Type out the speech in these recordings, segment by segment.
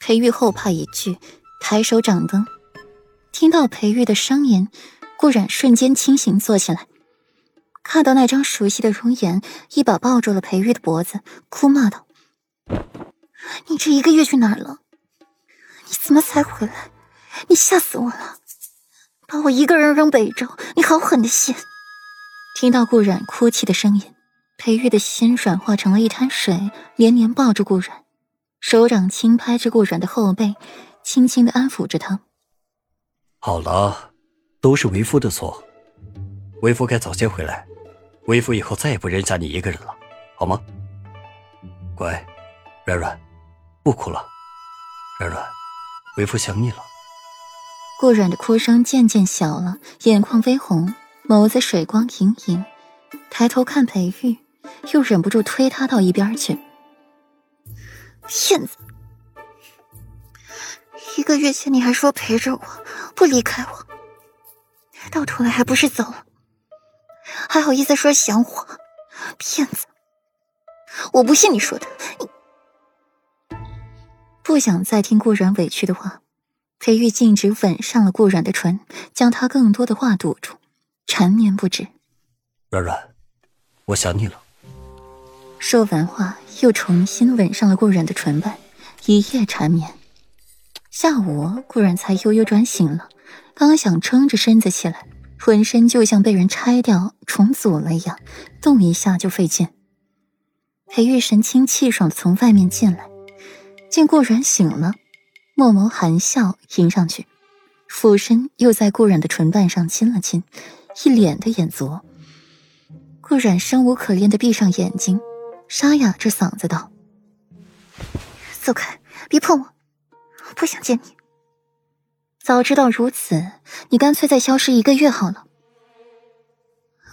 裴玉后怕一句，抬手掌灯。听到裴玉的声音，顾然瞬间清醒坐起来，看到那张熟悉的容颜，一把抱住了裴玉的脖子，哭骂道：“你这一个月去哪儿了？你怎么才回来？你吓死我了！把我一个人扔北州，你好狠的心！”听到顾然哭泣的声音，裴玉的心软化成了一滩水，连连抱住顾然。手掌轻拍着顾软的后背，轻轻的安抚着他。好了，都是为夫的错，为夫该早些回来，为夫以后再也不扔下你一个人了，好吗？乖，软软，不哭了，软软，为夫想你了。顾软的哭声渐渐小了，眼眶微红，眸子水光盈盈，抬头看裴玉，又忍不住推他到一边去。骗子！一个月前你还说陪着我，不离开我，到头来还不是走了？还好意思说想我？骗子！我不信你说的。你不想再听顾然委屈的话，裴玉径直吻上了顾然的唇，将他更多的话堵住，缠绵不止。软软，我想你了。说完话，又重新吻上了顾然的唇瓣，一夜缠绵。下午，顾然才悠悠转醒了，刚想撑着身子起来，浑身就像被人拆掉重组了一样，动一下就费劲。裴玉神清气爽的从外面进来，见顾然醒了，默眸含笑迎上去，俯身又在顾然的唇瓣上亲了亲，一脸的眼足。顾然生无可恋的闭上眼睛。沙哑着嗓子道：“走开，别碰我，我不想见你。早知道如此，你干脆再消失一个月好了。”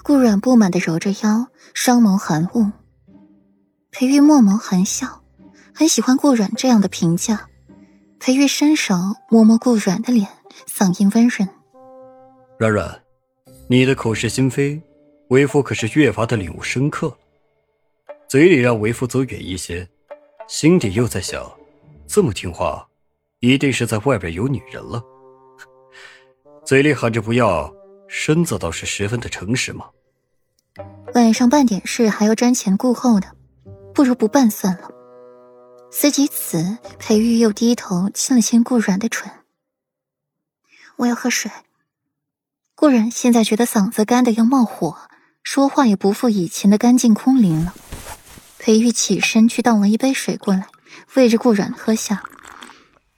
顾软不满的揉着腰，双眸含雾。裴玉默眸含笑，很喜欢顾软这样的评价。裴玉伸手摸摸顾软的脸，嗓音温润：“软软，你的口是心非，为夫可是越发的领悟深刻了。”嘴里让为夫走远一些，心底又在想：这么听话，一定是在外边有女人了。嘴里喊着不要，身子倒是十分的诚实嘛。晚上办点事还要瞻前顾后的，不如不办算了。思及此，裴玉又低头亲了亲顾软的唇。我要喝水。顾然现在觉得嗓子干的要冒火，说话也不复以前的干净空灵了。裴玉起身去倒了一杯水过来，喂着顾软喝下，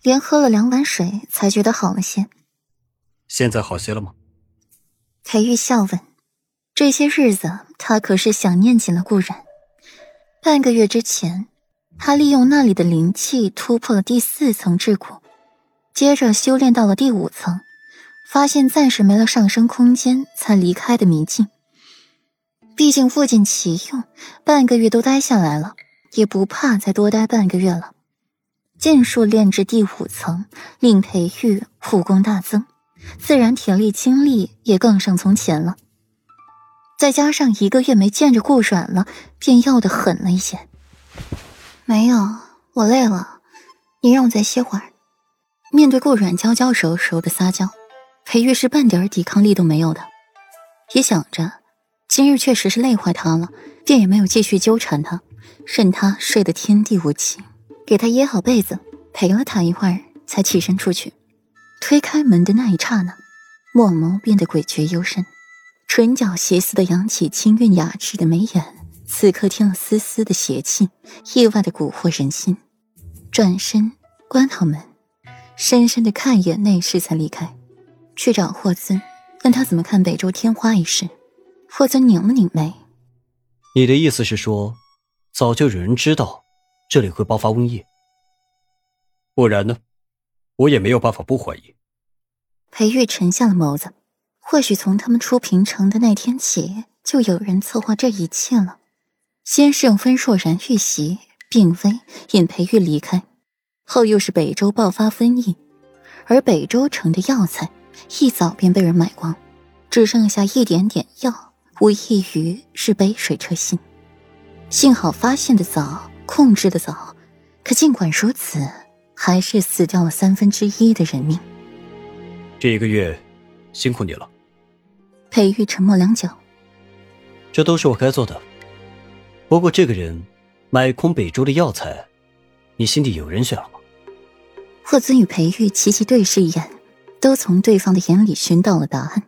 连喝了两碗水才觉得好了些。现在好些了吗？裴玉笑问。这些日子他可是想念起了顾然。半个月之前，他利用那里的灵气突破了第四层桎梏，接着修炼到了第五层，发现暂时没了上升空间，才离开的迷境。毕竟物尽其用，半个月都待下来了，也不怕再多待半个月了。剑术练至第五层，令裴玉武功大增，自然体力精力也更胜从前了。再加上一个月没见着顾软了，便要的狠了一些。没有，我累了，你让我再歇会儿。面对顾软娇娇柔柔的撒娇，裴玉是半点抵抗力都没有的，也想着。今日确实是累坏他了，便也没有继续纠缠他，任他睡得天地无情，给他掖好被子，陪了他一会儿，才起身出去。推开门的那一刹那，墨眸变得诡谲幽深，唇角邪肆的扬起清韵雅致的眉眼，此刻添了丝丝的邪气，意外的蛊惑人心。转身关好门，深深的看一眼内室，才离开，去找霍尊，问他怎么看北周天花一事。霍尊拧了拧眉：“你的意思是说，早就有人知道这里会爆发瘟疫？不然呢？我也没有办法不怀疑。”裴玉沉下了眸子，或许从他们出平城的那天起，就有人策划这一切了。先是用温若然遇袭，病危引裴玉离开，后又是北周爆发瘟疫，而北周城的药材一早便被人买光，只剩下一点点药。无异于是杯水车薪，幸好发现的早，控制的早。可尽管如此，还是死掉了三分之一的人命。这一个月，辛苦你了。裴玉沉默良久，这都是我该做的。不过这个人，买空北周的药材，你心底有人选了吗？霍尊与裴玉齐齐对视一眼，都从对方的眼里寻到了答案。